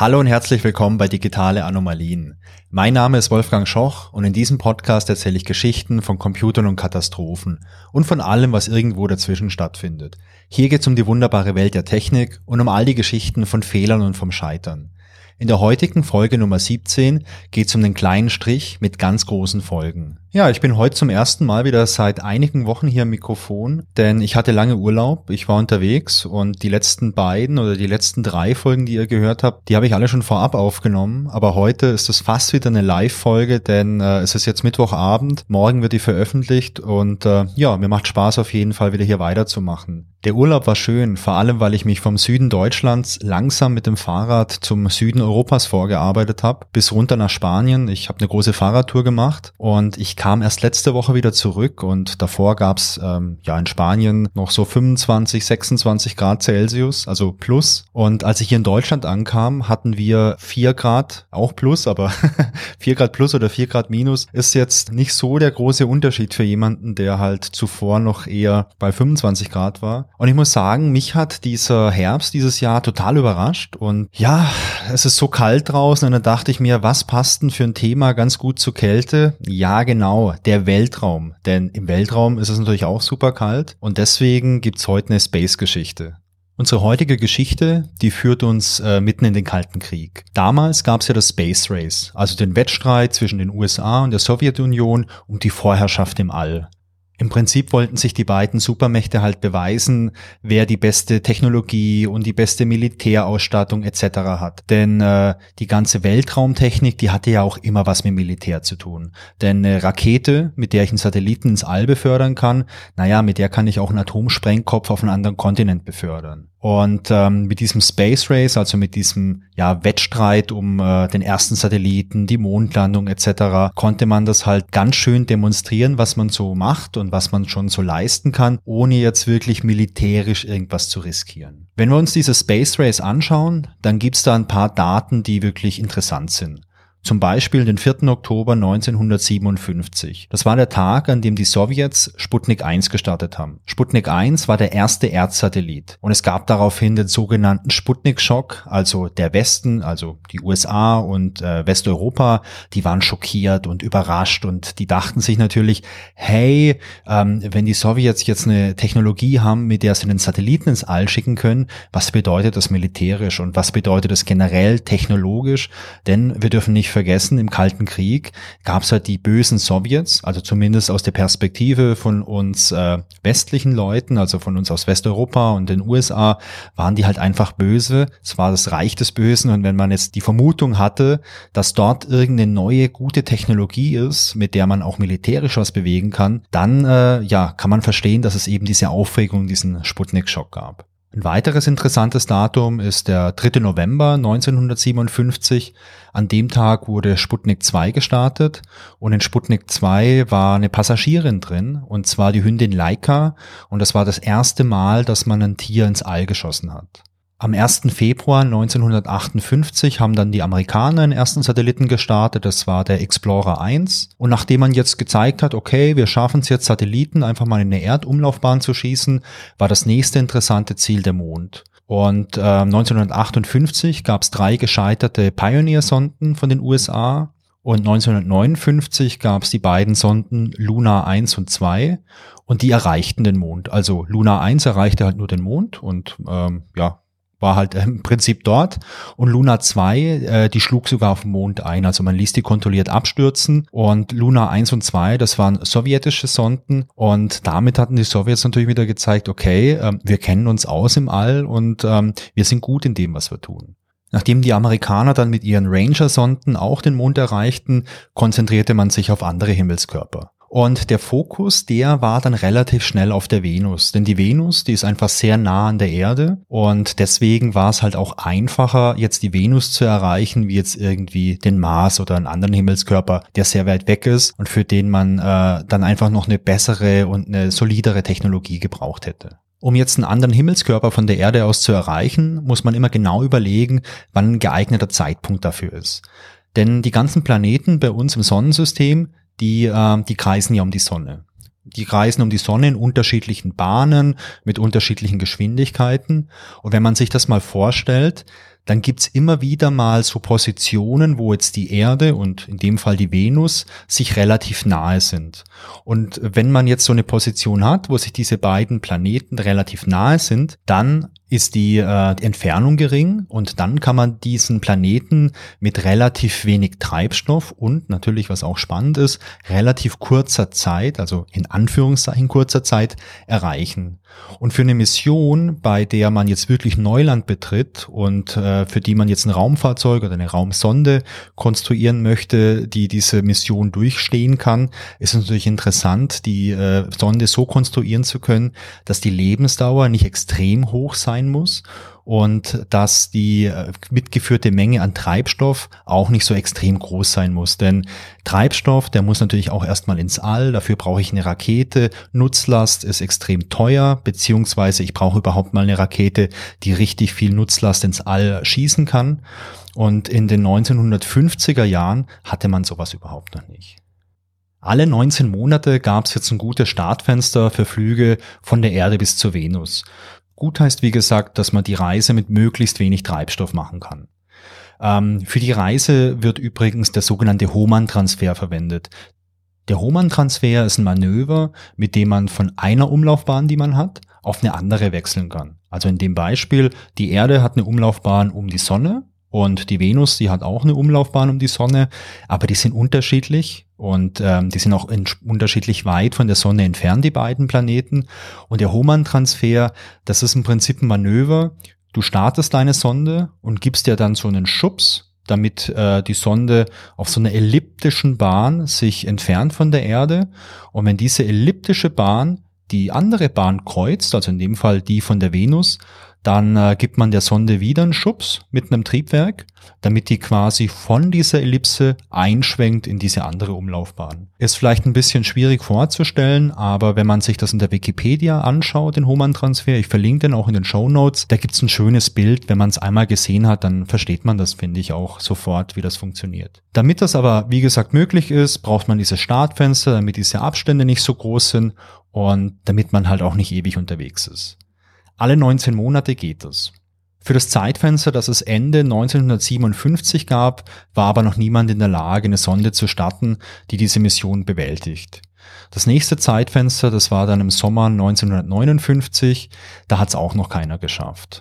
Hallo und herzlich willkommen bei Digitale Anomalien. Mein Name ist Wolfgang Schoch und in diesem Podcast erzähle ich Geschichten von Computern und Katastrophen und von allem, was irgendwo dazwischen stattfindet. Hier geht es um die wunderbare Welt der Technik und um all die Geschichten von Fehlern und vom Scheitern. In der heutigen Folge Nummer 17 geht es um den kleinen Strich mit ganz großen Folgen. Ja, ich bin heute zum ersten Mal wieder seit einigen Wochen hier am Mikrofon, denn ich hatte lange Urlaub, ich war unterwegs und die letzten beiden oder die letzten drei Folgen, die ihr gehört habt, die habe ich alle schon vorab aufgenommen, aber heute ist es fast wieder eine Live-Folge, denn äh, es ist jetzt Mittwochabend, morgen wird die veröffentlicht und äh, ja, mir macht Spaß auf jeden Fall wieder hier weiterzumachen. Der Urlaub war schön, vor allem weil ich mich vom Süden Deutschlands langsam mit dem Fahrrad zum Süden Europas vorgearbeitet habe, bis runter nach Spanien. Ich habe eine große Fahrradtour gemacht und ich kam erst letzte Woche wieder zurück und davor gab's ähm, ja in Spanien noch so 25, 26 Grad Celsius, also plus. Und als ich hier in Deutschland ankam, hatten wir vier Grad, auch plus, aber vier Grad plus oder vier Grad minus ist jetzt nicht so der große Unterschied für jemanden, der halt zuvor noch eher bei 25 Grad war. Und ich muss sagen, mich hat dieser Herbst dieses Jahr total überrascht und ja, es ist so kalt draußen und dann dachte ich mir, was passt denn für ein Thema ganz gut zur Kälte? Ja, genau Genau, der Weltraum. Denn im Weltraum ist es natürlich auch super kalt und deswegen gibt's heute eine Space-Geschichte. Unsere heutige Geschichte, die führt uns äh, mitten in den Kalten Krieg. Damals gab es ja das Space Race, also den Wettstreit zwischen den USA und der Sowjetunion um die Vorherrschaft im All. Im Prinzip wollten sich die beiden Supermächte halt beweisen, wer die beste Technologie und die beste Militärausstattung etc. hat. Denn äh, die ganze Weltraumtechnik, die hatte ja auch immer was mit Militär zu tun. Denn eine Rakete, mit der ich einen Satelliten ins All befördern kann, naja, mit der kann ich auch einen Atomsprengkopf auf einen anderen Kontinent befördern. Und ähm, mit diesem Space Race, also mit diesem ja, Wettstreit um äh, den ersten Satelliten, die Mondlandung etc., konnte man das halt ganz schön demonstrieren, was man so macht und was man schon so leisten kann, ohne jetzt wirklich militärisch irgendwas zu riskieren. Wenn wir uns dieses Space Race anschauen, dann gibt's da ein paar Daten, die wirklich interessant sind. Zum Beispiel den 4. Oktober 1957. Das war der Tag, an dem die Sowjets Sputnik 1 gestartet haben. Sputnik 1 war der erste Erdsatellit und es gab daraufhin den sogenannten Sputnik-Schock, also der Westen, also die USA und äh, Westeuropa, die waren schockiert und überrascht und die dachten sich natürlich, hey, ähm, wenn die Sowjets jetzt eine Technologie haben, mit der sie einen Satelliten ins All schicken können, was bedeutet das militärisch und was bedeutet das generell technologisch? Denn wir dürfen nicht vergessen, im Kalten Krieg gab es halt die bösen Sowjets, also zumindest aus der Perspektive von uns äh, westlichen Leuten, also von uns aus Westeuropa und den USA, waren die halt einfach böse. Es war das Reich des Bösen und wenn man jetzt die Vermutung hatte, dass dort irgendeine neue gute Technologie ist, mit der man auch militärisch was bewegen kann, dann äh, ja kann man verstehen, dass es eben diese Aufregung, diesen Sputnik-Schock gab. Ein weiteres interessantes Datum ist der 3. November 1957. An dem Tag wurde Sputnik 2 gestartet und in Sputnik 2 war eine Passagierin drin und zwar die Hündin Laika und das war das erste Mal, dass man ein Tier ins All geschossen hat. Am 1. Februar 1958 haben dann die Amerikaner einen ersten Satelliten gestartet, das war der Explorer 1. Und nachdem man jetzt gezeigt hat, okay, wir schaffen es jetzt Satelliten einfach mal in eine Erdumlaufbahn zu schießen, war das nächste interessante Ziel der Mond. Und äh, 1958 gab es drei gescheiterte Pioneer-Sonden von den USA. Und 1959 gab es die beiden Sonden Luna 1 und 2 und die erreichten den Mond. Also Luna 1 erreichte halt nur den Mond und ähm, ja, war halt im Prinzip dort. Und Luna 2, äh, die schlug sogar auf den Mond ein. Also man ließ die kontrolliert abstürzen. Und Luna 1 und 2, das waren sowjetische Sonden. Und damit hatten die Sowjets natürlich wieder gezeigt, okay, äh, wir kennen uns aus im All und ähm, wir sind gut in dem, was wir tun. Nachdem die Amerikaner dann mit ihren Ranger-Sonden auch den Mond erreichten, konzentrierte man sich auf andere Himmelskörper. Und der Fokus, der war dann relativ schnell auf der Venus. Denn die Venus, die ist einfach sehr nah an der Erde. Und deswegen war es halt auch einfacher, jetzt die Venus zu erreichen, wie jetzt irgendwie den Mars oder einen anderen Himmelskörper, der sehr weit weg ist und für den man äh, dann einfach noch eine bessere und eine solidere Technologie gebraucht hätte. Um jetzt einen anderen Himmelskörper von der Erde aus zu erreichen, muss man immer genau überlegen, wann ein geeigneter Zeitpunkt dafür ist. Denn die ganzen Planeten bei uns im Sonnensystem, die, äh, die kreisen ja um die Sonne. Die kreisen um die Sonne in unterschiedlichen Bahnen mit unterschiedlichen Geschwindigkeiten. Und wenn man sich das mal vorstellt, dann gibt's immer wieder mal so Positionen, wo jetzt die Erde und in dem Fall die Venus sich relativ nahe sind. Und wenn man jetzt so eine Position hat, wo sich diese beiden Planeten relativ nahe sind, dann ist die, äh, die Entfernung gering und dann kann man diesen Planeten mit relativ wenig Treibstoff und natürlich, was auch spannend ist, relativ kurzer Zeit, also in Anführungszeichen kurzer Zeit erreichen. Und für eine Mission, bei der man jetzt wirklich Neuland betritt und äh, für die man jetzt ein Raumfahrzeug oder eine Raumsonde konstruieren möchte, die diese Mission durchstehen kann, ist natürlich interessant, die äh, Sonde so konstruieren zu können, dass die Lebensdauer nicht extrem hoch sein muss und dass die äh, mitgeführte Menge an Treibstoff auch nicht so extrem groß sein muss. Denn Treibstoff, der muss natürlich auch erstmal ins All, dafür brauche ich eine Rakete, Nutzlast ist extrem teuer, beziehungsweise ich brauche überhaupt mal eine Rakete, die richtig viel Nutzlast ins All schießen kann. Und in den 1950er Jahren hatte man sowas überhaupt noch nicht. Alle 19 Monate gab es jetzt ein gutes Startfenster für Flüge von der Erde bis zur Venus. Gut heißt, wie gesagt, dass man die Reise mit möglichst wenig Treibstoff machen kann. Ähm, für die Reise wird übrigens der sogenannte Hohmann-Transfer verwendet. Der Hohmann-Transfer ist ein Manöver, mit dem man von einer Umlaufbahn, die man hat, auf eine andere wechseln kann. Also in dem Beispiel, die Erde hat eine Umlaufbahn um die Sonne und die Venus, die hat auch eine Umlaufbahn um die Sonne, aber die sind unterschiedlich und ähm, die sind auch unterschiedlich weit von der Sonne entfernt, die beiden Planeten. Und der Hohmann-Transfer, das ist im Prinzip ein Manöver. Du startest deine Sonde und gibst dir dann so einen Schubs, damit äh, die Sonde auf so einer elliptischen Bahn sich entfernt von der Erde. Und wenn diese elliptische Bahn die andere Bahn kreuzt, also in dem Fall die von der Venus, dann äh, gibt man der Sonde wieder einen Schubs mit einem Triebwerk, damit die quasi von dieser Ellipse einschwenkt in diese andere Umlaufbahn. Ist vielleicht ein bisschen schwierig vorzustellen, aber wenn man sich das in der Wikipedia anschaut, den Hohmann-Transfer, ich verlinke den auch in den Show Notes, da gibt's ein schönes Bild. Wenn man es einmal gesehen hat, dann versteht man das, finde ich, auch sofort, wie das funktioniert. Damit das aber, wie gesagt, möglich ist, braucht man dieses Startfenster, damit diese Abstände nicht so groß sind und damit man halt auch nicht ewig unterwegs ist. Alle 19 Monate geht es. Für das Zeitfenster, das es Ende 1957 gab, war aber noch niemand in der Lage, eine Sonde zu starten, die diese Mission bewältigt. Das nächste Zeitfenster, das war dann im Sommer 1959, da hat es auch noch keiner geschafft.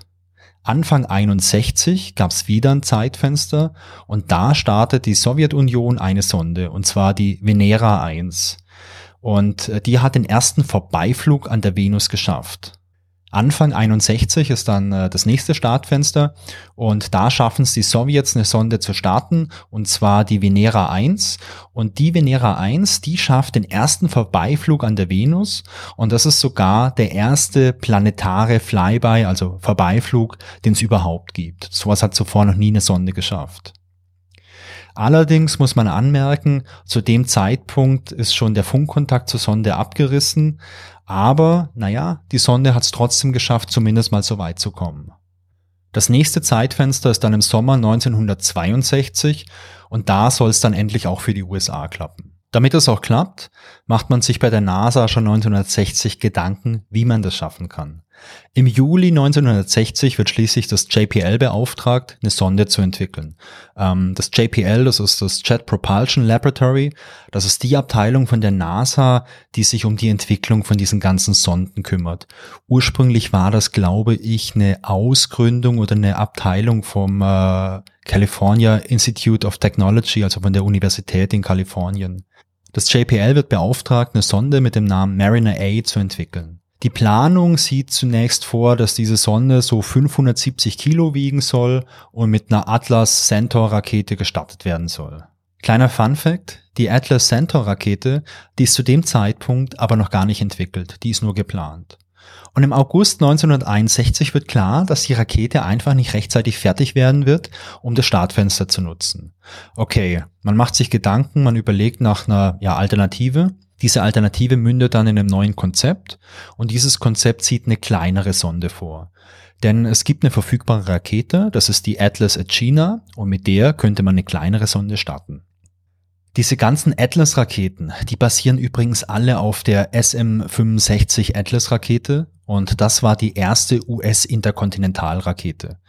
Anfang 61 gab es wieder ein Zeitfenster und da startet die Sowjetunion eine Sonde, und zwar die Venera 1. Und äh, die hat den ersten Vorbeiflug an der Venus geschafft. Anfang 61 ist dann äh, das nächste Startfenster und da schaffen es die Sowjets eine Sonde zu starten und zwar die Venera 1 und die Venera 1, die schafft den ersten Vorbeiflug an der Venus und das ist sogar der erste planetare Flyby, also Vorbeiflug, den es überhaupt gibt. Sowas hat zuvor noch nie eine Sonde geschafft. Allerdings muss man anmerken, zu dem Zeitpunkt ist schon der Funkkontakt zur Sonde abgerissen, aber naja, die Sonde hat es trotzdem geschafft, zumindest mal so weit zu kommen. Das nächste Zeitfenster ist dann im Sommer 1962 und da soll es dann endlich auch für die USA klappen. Damit es auch klappt, macht man sich bei der NASA schon 1960 Gedanken, wie man das schaffen kann. Im Juli 1960 wird schließlich das JPL beauftragt, eine Sonde zu entwickeln. Ähm, das JPL, das ist das Jet Propulsion Laboratory, das ist die Abteilung von der NASA, die sich um die Entwicklung von diesen ganzen Sonden kümmert. Ursprünglich war das, glaube ich, eine Ausgründung oder eine Abteilung vom äh, California Institute of Technology, also von der Universität in Kalifornien. Das JPL wird beauftragt, eine Sonde mit dem Namen Mariner A zu entwickeln. Die Planung sieht zunächst vor, dass diese Sonde so 570 Kilo wiegen soll und mit einer Atlas Centaur Rakete gestartet werden soll. Kleiner Fun Fact, die Atlas Centaur Rakete, die ist zu dem Zeitpunkt aber noch gar nicht entwickelt, die ist nur geplant. Und im August 1961 wird klar, dass die Rakete einfach nicht rechtzeitig fertig werden wird, um das Startfenster zu nutzen. Okay, man macht sich Gedanken, man überlegt nach einer ja, Alternative diese Alternative mündet dann in einem neuen Konzept und dieses Konzept sieht eine kleinere Sonde vor. Denn es gibt eine verfügbare Rakete, das ist die Atlas Agena und mit der könnte man eine kleinere Sonde starten. Diese ganzen Atlas-Raketen, die basieren übrigens alle auf der SM-65 Atlas-Rakete und das war die erste US-Interkontinentalrakete.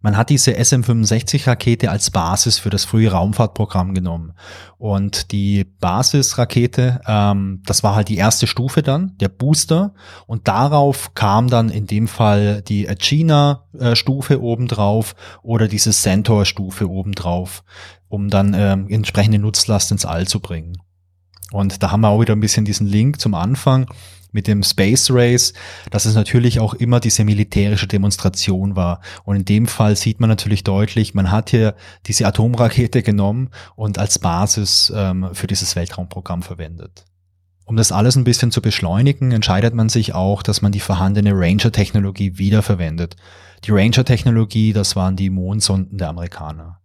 Man hat diese SM-65-Rakete als Basis für das frühe Raumfahrtprogramm genommen. Und die Basisrakete, ähm, das war halt die erste Stufe dann, der Booster. Und darauf kam dann in dem Fall die Agena-Stufe obendrauf oder diese Centaur-Stufe obendrauf, um dann ähm, entsprechende Nutzlast ins All zu bringen. Und da haben wir auch wieder ein bisschen diesen Link zum Anfang mit dem Space Race, dass es natürlich auch immer diese militärische Demonstration war. Und in dem Fall sieht man natürlich deutlich, man hat hier diese Atomrakete genommen und als Basis ähm, für dieses Weltraumprogramm verwendet. Um das alles ein bisschen zu beschleunigen, entscheidet man sich auch, dass man die vorhandene Ranger-Technologie wiederverwendet. Die Ranger-Technologie, das waren die Mondsonden der Amerikaner.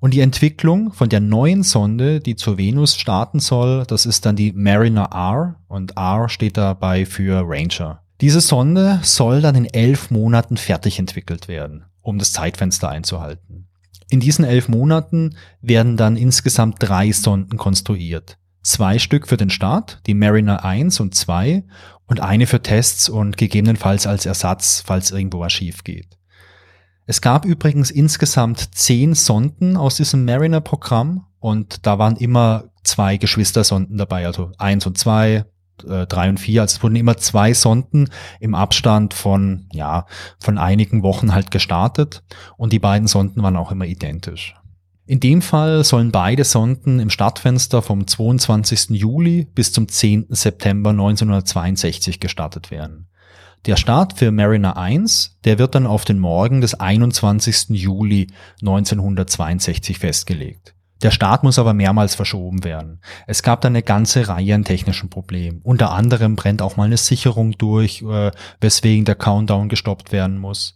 Und die Entwicklung von der neuen Sonde, die zur Venus starten soll, das ist dann die Mariner R und R steht dabei für Ranger. Diese Sonde soll dann in elf Monaten fertig entwickelt werden, um das Zeitfenster einzuhalten. In diesen elf Monaten werden dann insgesamt drei Sonden konstruiert. Zwei Stück für den Start, die Mariner 1 und 2 und eine für Tests und gegebenenfalls als Ersatz, falls irgendwo was schief geht. Es gab übrigens insgesamt zehn Sonden aus diesem Mariner-Programm und da waren immer zwei Geschwistersonden dabei, also eins und zwei, äh, drei und vier. Also es wurden immer zwei Sonden im Abstand von, ja, von einigen Wochen halt gestartet und die beiden Sonden waren auch immer identisch. In dem Fall sollen beide Sonden im Startfenster vom 22. Juli bis zum 10. September 1962 gestartet werden. Der Start für Mariner 1, der wird dann auf den Morgen des 21. Juli 1962 festgelegt. Der Start muss aber mehrmals verschoben werden. Es gab dann eine ganze Reihe an technischen Problemen. Unter anderem brennt auch mal eine Sicherung durch, äh, weswegen der Countdown gestoppt werden muss.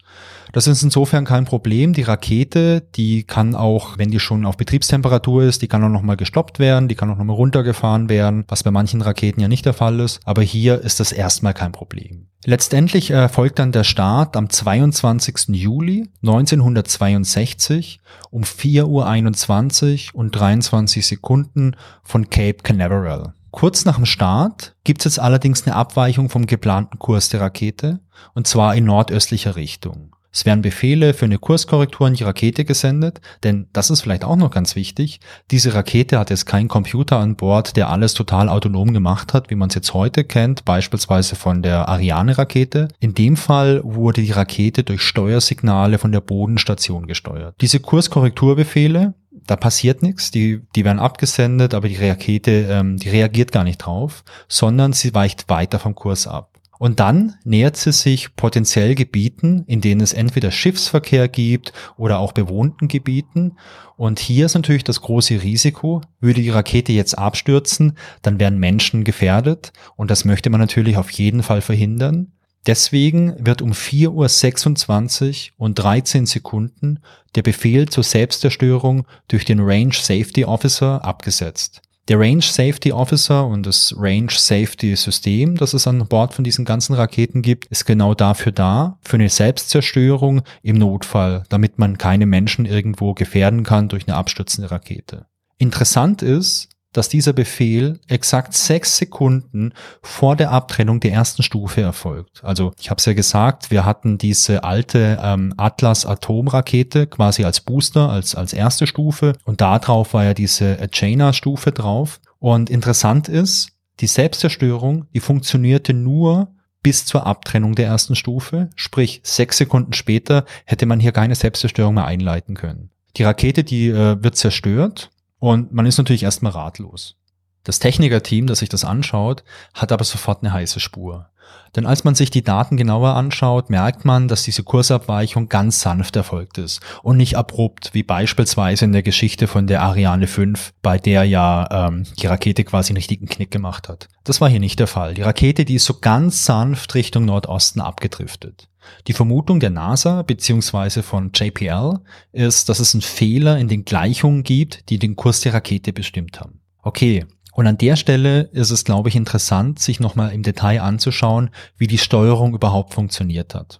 Das ist insofern kein Problem. Die Rakete, die kann auch, wenn die schon auf Betriebstemperatur ist, die kann auch nochmal gestoppt werden, die kann auch nochmal runtergefahren werden, was bei manchen Raketen ja nicht der Fall ist. Aber hier ist das erstmal kein Problem. Letztendlich erfolgt dann der Start am 22. Juli 1962 um 4.21 Uhr und 23 Sekunden von Cape Canaveral. Kurz nach dem Start gibt es jetzt allerdings eine Abweichung vom geplanten Kurs der Rakete, und zwar in nordöstlicher Richtung. Es werden Befehle für eine Kurskorrektur an die Rakete gesendet, denn das ist vielleicht auch noch ganz wichtig. Diese Rakete hat jetzt keinen Computer an Bord, der alles total autonom gemacht hat, wie man es jetzt heute kennt, beispielsweise von der Ariane-Rakete. In dem Fall wurde die Rakete durch Steuersignale von der Bodenstation gesteuert. Diese Kurskorrekturbefehle, da passiert nichts, die, die werden abgesendet, aber die Rakete, ähm, die reagiert gar nicht drauf, sondern sie weicht weiter vom Kurs ab. Und dann nähert sie sich potenziell Gebieten, in denen es entweder Schiffsverkehr gibt oder auch bewohnten Gebieten. Und hier ist natürlich das große Risiko, würde die Rakete jetzt abstürzen, dann werden Menschen gefährdet. Und das möchte man natürlich auf jeden Fall verhindern. Deswegen wird um 4.26 Uhr und 13 Sekunden der Befehl zur Selbstzerstörung durch den Range Safety Officer abgesetzt. Der Range Safety Officer und das Range Safety System, das es an Bord von diesen ganzen Raketen gibt, ist genau dafür da, für eine Selbstzerstörung im Notfall, damit man keine Menschen irgendwo gefährden kann durch eine abstürzende Rakete. Interessant ist, dass dieser Befehl exakt sechs Sekunden vor der Abtrennung der ersten Stufe erfolgt. Also ich habe es ja gesagt, wir hatten diese alte ähm, Atlas Atomrakete quasi als Booster, als, als erste Stufe und darauf war ja diese Jaina-Stufe drauf. Und interessant ist, die Selbstzerstörung, die funktionierte nur bis zur Abtrennung der ersten Stufe, sprich sechs Sekunden später hätte man hier keine Selbstzerstörung mehr einleiten können. Die Rakete, die äh, wird zerstört und man ist natürlich erstmal ratlos. Das Technikerteam, das sich das anschaut, hat aber sofort eine heiße Spur. Denn als man sich die Daten genauer anschaut, merkt man, dass diese Kursabweichung ganz sanft erfolgt ist und nicht abrupt, wie beispielsweise in der Geschichte von der Ariane 5, bei der ja ähm, die Rakete quasi einen richtigen Knick gemacht hat. Das war hier nicht der Fall. Die Rakete, die ist so ganz sanft Richtung Nordosten abgedriftet. Die Vermutung der NASA bzw. von JPL ist, dass es einen Fehler in den Gleichungen gibt, die den Kurs der Rakete bestimmt haben. Okay, und an der Stelle ist es, glaube ich, interessant, sich nochmal im Detail anzuschauen, wie die Steuerung überhaupt funktioniert hat.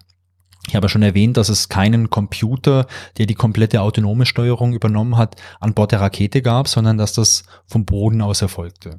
Ich habe schon erwähnt, dass es keinen Computer, der die komplette autonome Steuerung übernommen hat, an Bord der Rakete gab, sondern dass das vom Boden aus erfolgte.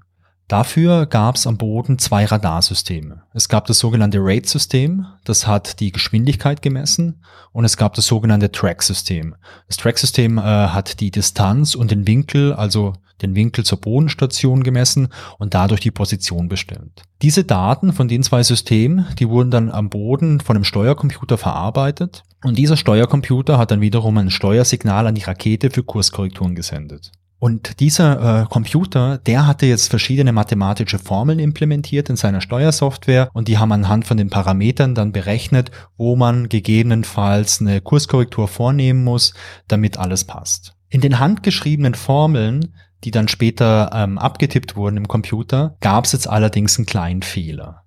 Dafür gab es am Boden zwei Radarsysteme. Es gab das sogenannte Rate-System, das hat die Geschwindigkeit gemessen, und es gab das sogenannte Track-System. Das Track-System äh, hat die Distanz und den Winkel, also den Winkel zur Bodenstation gemessen und dadurch die Position bestimmt. Diese Daten von den zwei Systemen, die wurden dann am Boden von einem Steuercomputer verarbeitet und dieser Steuercomputer hat dann wiederum ein Steuersignal an die Rakete für Kurskorrekturen gesendet. Und dieser äh, Computer, der hatte jetzt verschiedene mathematische Formeln implementiert in seiner Steuersoftware und die haben anhand von den Parametern dann berechnet, wo man gegebenenfalls eine Kurskorrektur vornehmen muss, damit alles passt. In den handgeschriebenen Formeln, die dann später ähm, abgetippt wurden im Computer, gab es jetzt allerdings einen kleinen Fehler.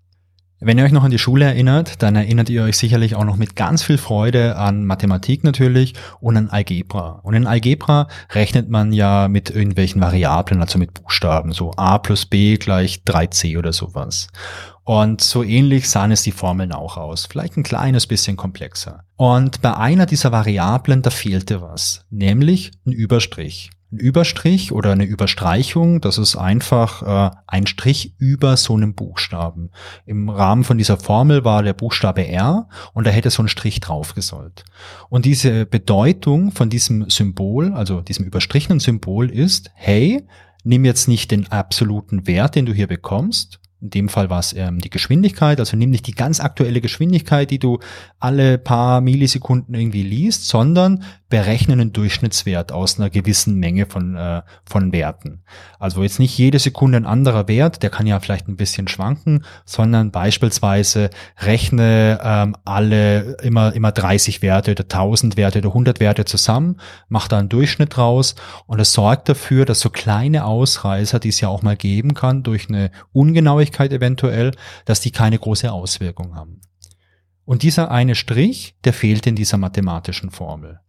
Wenn ihr euch noch an die Schule erinnert, dann erinnert ihr euch sicherlich auch noch mit ganz viel Freude an Mathematik natürlich und an Algebra. Und in Algebra rechnet man ja mit irgendwelchen Variablen, also mit Buchstaben, so a plus b gleich 3c oder sowas. Und so ähnlich sahen es die Formeln auch aus, vielleicht ein kleines bisschen komplexer. Und bei einer dieser Variablen, da fehlte was, nämlich ein Überstrich. Ein Überstrich oder eine Überstreichung, das ist einfach äh, ein Strich über so einem Buchstaben. Im Rahmen von dieser Formel war der Buchstabe R und da hätte so ein Strich drauf gesollt. Und diese Bedeutung von diesem Symbol, also diesem überstrichenen Symbol ist, hey, nimm jetzt nicht den absoluten Wert, den du hier bekommst, in dem Fall war es ähm, die Geschwindigkeit, also nimm nicht die ganz aktuelle Geschwindigkeit, die du alle paar Millisekunden irgendwie liest, sondern berechne einen Durchschnittswert aus einer gewissen Menge von, äh, von Werten. Also jetzt nicht jede Sekunde ein anderer Wert, der kann ja vielleicht ein bisschen schwanken, sondern beispielsweise rechne ähm, alle immer, immer 30 Werte oder 1000 Werte oder 100 Werte zusammen, mach da einen Durchschnitt raus und es sorgt dafür, dass so kleine Ausreißer, die es ja auch mal geben kann, durch eine Ungenauigkeit eventuell, dass die keine große Auswirkung haben. Und dieser eine Strich, der fehlt in dieser mathematischen Formel.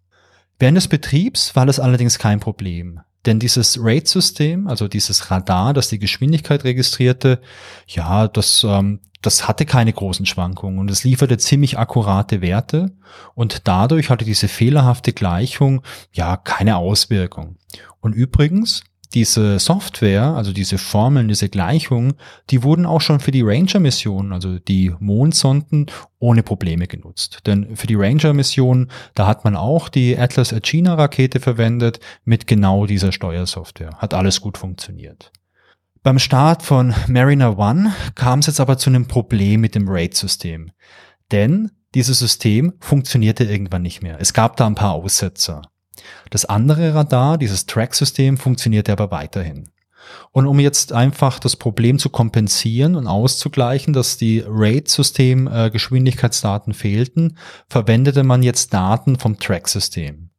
Während des Betriebs war das allerdings kein Problem. Denn dieses Rate-System, also dieses Radar, das die Geschwindigkeit registrierte, ja, das, ähm, das hatte keine großen Schwankungen und es lieferte ziemlich akkurate Werte und dadurch hatte diese fehlerhafte Gleichung ja keine Auswirkung. Und übrigens, diese Software, also diese Formeln, diese Gleichungen, die wurden auch schon für die Ranger-Missionen, also die Mondsonden, ohne Probleme genutzt. Denn für die Ranger-Missionen, da hat man auch die Atlas Agena-Rakete verwendet mit genau dieser Steuersoftware. Hat alles gut funktioniert. Beim Start von Mariner One kam es jetzt aber zu einem Problem mit dem RAID-System. Denn dieses System funktionierte irgendwann nicht mehr. Es gab da ein paar Aussetzer. Das andere Radar, dieses Track-System, funktionierte aber weiterhin. Und um jetzt einfach das Problem zu kompensieren und auszugleichen, dass die RAID-System äh, Geschwindigkeitsdaten fehlten, verwendete man jetzt Daten vom Track-System.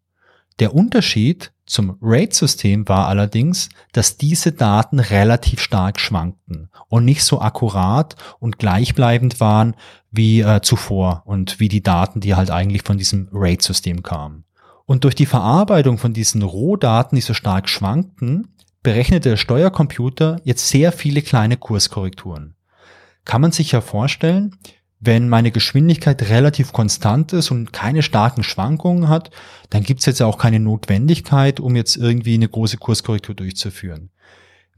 Der Unterschied zum RAID-System war allerdings, dass diese Daten relativ stark schwankten und nicht so akkurat und gleichbleibend waren wie äh, zuvor und wie die Daten, die halt eigentlich von diesem RAID-System kamen. Und durch die Verarbeitung von diesen Rohdaten, die so stark schwankten, berechnete der Steuercomputer jetzt sehr viele kleine Kurskorrekturen. Kann man sich ja vorstellen, wenn meine Geschwindigkeit relativ konstant ist und keine starken Schwankungen hat, dann gibt es jetzt auch keine Notwendigkeit, um jetzt irgendwie eine große Kurskorrektur durchzuführen.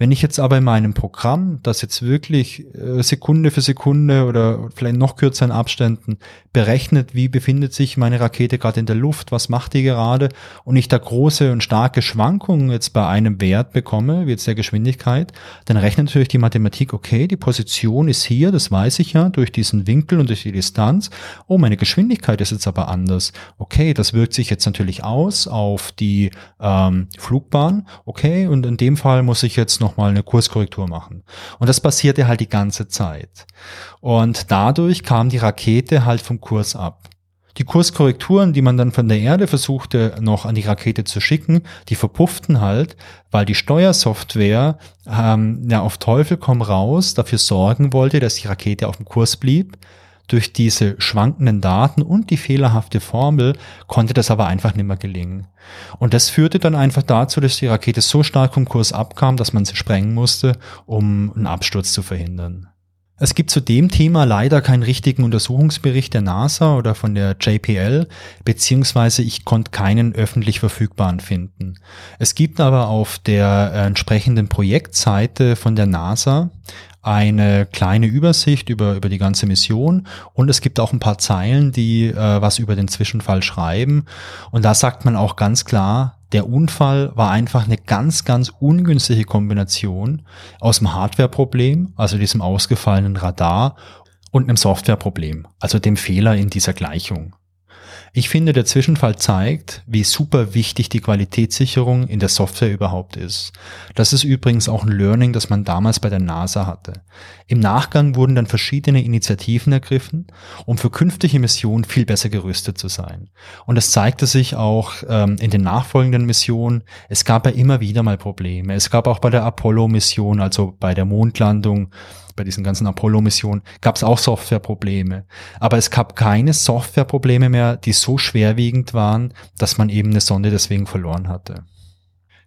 Wenn ich jetzt aber in meinem Programm, das jetzt wirklich äh, Sekunde für Sekunde oder vielleicht noch kürzeren Abständen berechnet, wie befindet sich meine Rakete gerade in der Luft, was macht die gerade und ich da große und starke Schwankungen jetzt bei einem Wert bekomme, wie jetzt der Geschwindigkeit, dann rechnet natürlich die Mathematik, okay, die Position ist hier, das weiß ich ja, durch diesen Winkel und durch die Distanz. Oh, meine Geschwindigkeit ist jetzt aber anders. Okay, das wirkt sich jetzt natürlich aus auf die ähm, Flugbahn. Okay, und in dem Fall muss ich jetzt noch nochmal eine Kurskorrektur machen. Und das passierte halt die ganze Zeit. Und dadurch kam die Rakete halt vom Kurs ab. Die Kurskorrekturen, die man dann von der Erde versuchte noch an die Rakete zu schicken, die verpufften halt, weil die Steuersoftware ähm, ja auf Teufel komm raus dafür sorgen wollte, dass die Rakete auf dem Kurs blieb durch diese schwankenden Daten und die fehlerhafte Formel konnte das aber einfach nicht mehr gelingen. Und das führte dann einfach dazu, dass die Rakete so stark vom Kurs abkam, dass man sie sprengen musste, um einen Absturz zu verhindern. Es gibt zu dem Thema leider keinen richtigen Untersuchungsbericht der NASA oder von der JPL, beziehungsweise ich konnte keinen öffentlich verfügbaren finden. Es gibt aber auf der äh, entsprechenden Projektseite von der NASA eine kleine Übersicht über, über die ganze Mission und es gibt auch ein paar Zeilen, die äh, was über den Zwischenfall schreiben. Und da sagt man auch ganz klar, der Unfall war einfach eine ganz, ganz ungünstige Kombination aus dem Hardware-Problem, also diesem ausgefallenen Radar, und einem Software-Problem, also dem Fehler in dieser Gleichung. Ich finde, der Zwischenfall zeigt, wie super wichtig die Qualitätssicherung in der Software überhaupt ist. Das ist übrigens auch ein Learning, das man damals bei der NASA hatte. Im Nachgang wurden dann verschiedene Initiativen ergriffen, um für künftige Missionen viel besser gerüstet zu sein. Und es zeigte sich auch ähm, in den nachfolgenden Missionen, es gab ja immer wieder mal Probleme. Es gab auch bei der Apollo-Mission, also bei der Mondlandung, bei diesen ganzen Apollo-Missionen gab es auch Softwareprobleme. Aber es gab keine Softwareprobleme mehr, die so schwerwiegend waren, dass man eben eine Sonde deswegen verloren hatte.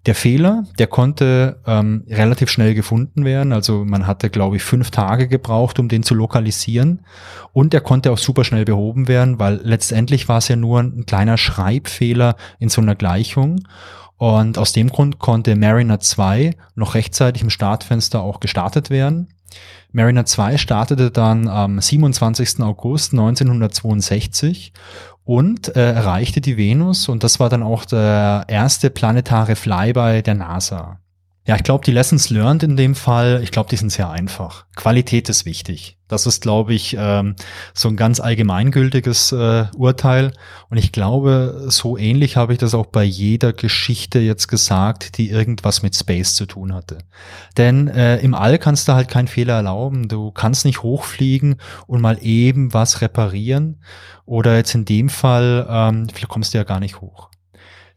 Der Fehler, der konnte ähm, relativ schnell gefunden werden. Also man hatte, glaube ich, fünf Tage gebraucht, um den zu lokalisieren. Und der konnte auch super schnell behoben werden, weil letztendlich war es ja nur ein kleiner Schreibfehler in so einer Gleichung. Und aus dem Grund konnte Mariner 2 noch rechtzeitig im Startfenster auch gestartet werden. Mariner 2 startete dann am 27. August 1962 und äh, erreichte die Venus und das war dann auch der erste planetare Flyby der NASA. Ja, ich glaube, die Lessons learned in dem Fall, ich glaube, die sind sehr einfach. Qualität ist wichtig. Das ist, glaube ich, ähm, so ein ganz allgemeingültiges äh, Urteil. Und ich glaube, so ähnlich habe ich das auch bei jeder Geschichte jetzt gesagt, die irgendwas mit Space zu tun hatte. Denn äh, im All kannst du halt keinen Fehler erlauben. Du kannst nicht hochfliegen und mal eben was reparieren. Oder jetzt in dem Fall, ähm, vielleicht kommst du ja gar nicht hoch.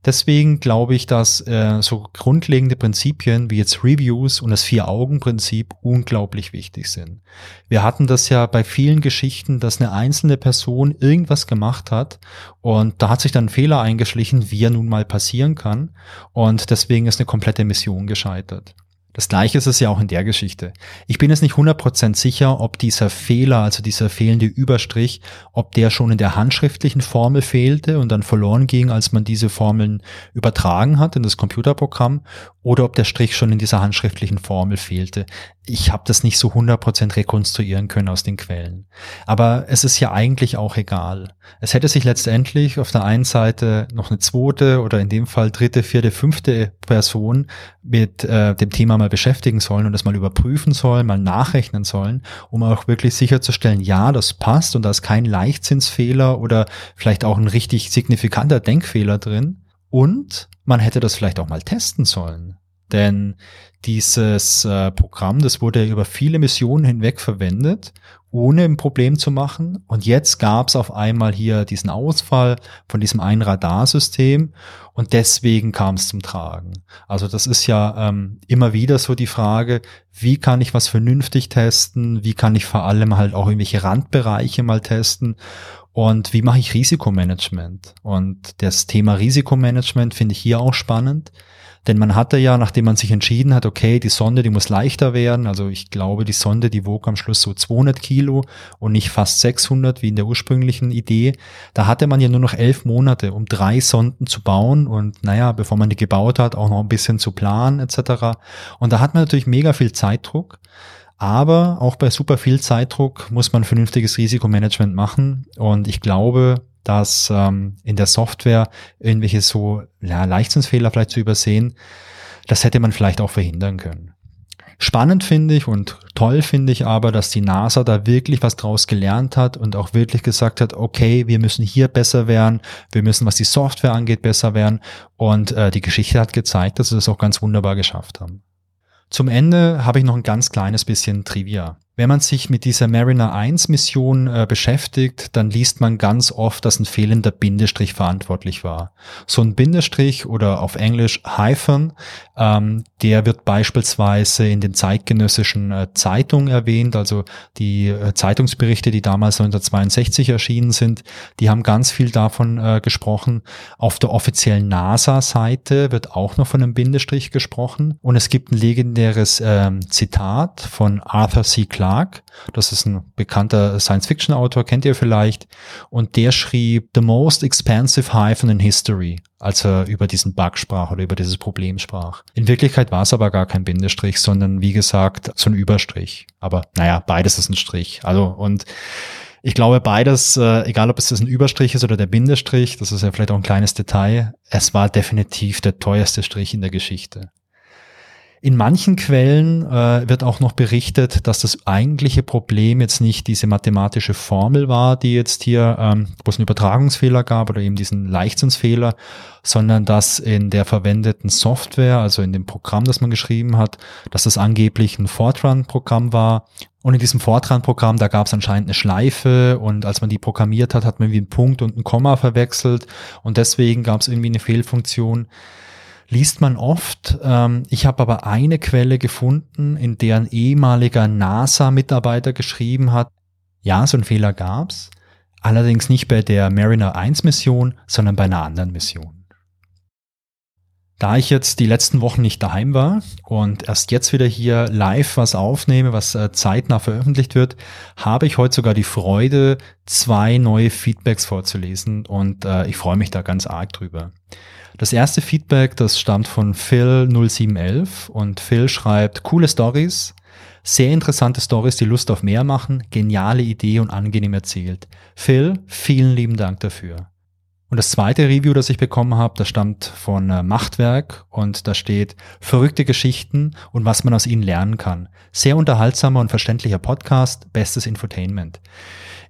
Deswegen glaube ich, dass äh, so grundlegende Prinzipien wie jetzt Reviews und das Vier-Augen-Prinzip unglaublich wichtig sind. Wir hatten das ja bei vielen Geschichten, dass eine einzelne Person irgendwas gemacht hat und da hat sich dann ein Fehler eingeschlichen, wie er nun mal passieren kann und deswegen ist eine komplette Mission gescheitert. Das gleiche ist es ja auch in der Geschichte. Ich bin jetzt nicht 100% sicher, ob dieser Fehler, also dieser fehlende Überstrich, ob der schon in der handschriftlichen Formel fehlte und dann verloren ging, als man diese Formeln übertragen hat in das Computerprogramm, oder ob der Strich schon in dieser handschriftlichen Formel fehlte ich habe das nicht so 100% rekonstruieren können aus den Quellen. Aber es ist ja eigentlich auch egal. Es hätte sich letztendlich auf der einen Seite noch eine zweite oder in dem Fall dritte, vierte, fünfte Person mit äh, dem Thema mal beschäftigen sollen und das mal überprüfen sollen, mal nachrechnen sollen, um auch wirklich sicherzustellen, ja, das passt und da ist kein Leichtzinsfehler oder vielleicht auch ein richtig signifikanter Denkfehler drin. Und man hätte das vielleicht auch mal testen sollen. Denn dieses äh, Programm, das wurde über viele Missionen hinweg verwendet, ohne ein Problem zu machen. Und jetzt gab es auf einmal hier diesen Ausfall von diesem einen Radarsystem und deswegen kam es zum Tragen. Also das ist ja ähm, immer wieder so die Frage, wie kann ich was vernünftig testen? Wie kann ich vor allem halt auch irgendwelche Randbereiche mal testen? Und wie mache ich Risikomanagement? Und das Thema Risikomanagement finde ich hier auch spannend. Denn man hatte ja, nachdem man sich entschieden hat, okay, die Sonde, die muss leichter werden. Also ich glaube, die Sonde, die wog am Schluss so 200 Kilo und nicht fast 600 wie in der ursprünglichen Idee. Da hatte man ja nur noch elf Monate, um drei Sonden zu bauen und naja, bevor man die gebaut hat, auch noch ein bisschen zu planen etc. Und da hat man natürlich mega viel Zeitdruck. Aber auch bei super viel Zeitdruck muss man vernünftiges Risikomanagement machen. Und ich glaube, dass ähm, in der Software irgendwelche so ja, Leichtsinnsfehler vielleicht zu übersehen, das hätte man vielleicht auch verhindern können. Spannend finde ich und toll finde ich aber, dass die NASA da wirklich was draus gelernt hat und auch wirklich gesagt hat, okay, wir müssen hier besser werden, wir müssen, was die Software angeht, besser werden. Und äh, die Geschichte hat gezeigt, dass sie das auch ganz wunderbar geschafft haben. Zum Ende habe ich noch ein ganz kleines bisschen Trivia. Wenn man sich mit dieser Mariner 1 Mission äh, beschäftigt, dann liest man ganz oft, dass ein fehlender Bindestrich verantwortlich war. So ein Bindestrich oder auf Englisch Hyphen, ähm, der wird beispielsweise in den zeitgenössischen äh, Zeitungen erwähnt, also die äh, Zeitungsberichte, die damals 1962 erschienen sind, die haben ganz viel davon äh, gesprochen. Auf der offiziellen NASA-Seite wird auch noch von einem Bindestrich gesprochen und es gibt ein legendäres ähm, Zitat von Arthur C. Clarke, Verlag. Das ist ein bekannter Science-Fiction-Autor, kennt ihr vielleicht. Und der schrieb The Most Expansive Hyphen in History, als er über diesen Bug sprach oder über dieses Problem sprach. In Wirklichkeit war es aber gar kein Bindestrich, sondern wie gesagt so ein Überstrich. Aber naja, beides ist ein Strich. Also und ich glaube, beides, äh, egal ob es ein Überstrich ist oder der Bindestrich, das ist ja vielleicht auch ein kleines Detail, es war definitiv der teuerste Strich in der Geschichte. In manchen Quellen äh, wird auch noch berichtet, dass das eigentliche Problem jetzt nicht diese mathematische Formel war, die jetzt hier, ähm, wo es einen Übertragungsfehler gab oder eben diesen Leichtsinnsfehler, sondern dass in der verwendeten Software, also in dem Programm, das man geschrieben hat, dass das angeblich ein Fortran-Programm war. Und in diesem Fortran-Programm, da gab es anscheinend eine Schleife und als man die programmiert hat, hat man wie einen Punkt und ein Komma verwechselt und deswegen gab es irgendwie eine Fehlfunktion liest man oft. Ähm, ich habe aber eine Quelle gefunden, in der ein ehemaliger NASA-Mitarbeiter geschrieben hat, ja, so einen Fehler gab's, allerdings nicht bei der Mariner 1 Mission, sondern bei einer anderen Mission. Da ich jetzt die letzten Wochen nicht daheim war und erst jetzt wieder hier live was aufnehme, was äh, zeitnah veröffentlicht wird, habe ich heute sogar die Freude, zwei neue Feedbacks vorzulesen und äh, ich freue mich da ganz arg drüber. Das erste Feedback, das stammt von Phil0711 und Phil schreibt, coole Stories, sehr interessante Stories, die Lust auf mehr machen, geniale Idee und angenehm erzählt. Phil, vielen lieben Dank dafür. Und das zweite Review, das ich bekommen habe, das stammt von äh, Machtwerk und da steht verrückte Geschichten und was man aus ihnen lernen kann. Sehr unterhaltsamer und verständlicher Podcast, bestes Infotainment.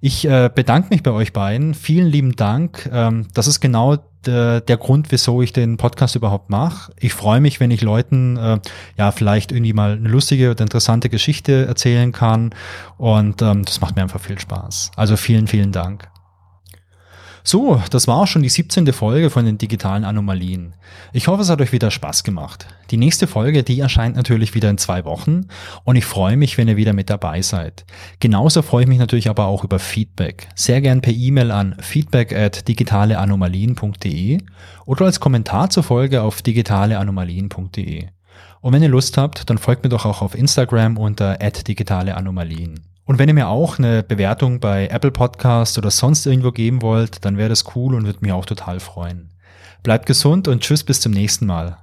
Ich äh, bedanke mich bei euch beiden. Vielen lieben Dank. Ähm, das ist genau der, Grund, wieso ich den Podcast überhaupt mache. Ich freue mich, wenn ich Leuten äh, ja vielleicht irgendwie mal eine lustige oder interessante Geschichte erzählen kann. Und ähm, das macht mir einfach viel Spaß. Also vielen, vielen Dank. So, das war auch schon die 17. Folge von den digitalen Anomalien. Ich hoffe, es hat euch wieder Spaß gemacht. Die nächste Folge, die erscheint natürlich wieder in zwei Wochen und ich freue mich, wenn ihr wieder mit dabei seid. Genauso freue ich mich natürlich aber auch über Feedback. Sehr gern per E-Mail an feedback at digitaleanomalien.de oder als Kommentar zur Folge auf digitaleanomalien.de. Und wenn ihr Lust habt, dann folgt mir doch auch auf Instagram unter digitaleanomalien. Und wenn ihr mir auch eine Bewertung bei Apple Podcast oder sonst irgendwo geben wollt, dann wäre das cool und würde mich auch total freuen. Bleibt gesund und tschüss bis zum nächsten Mal.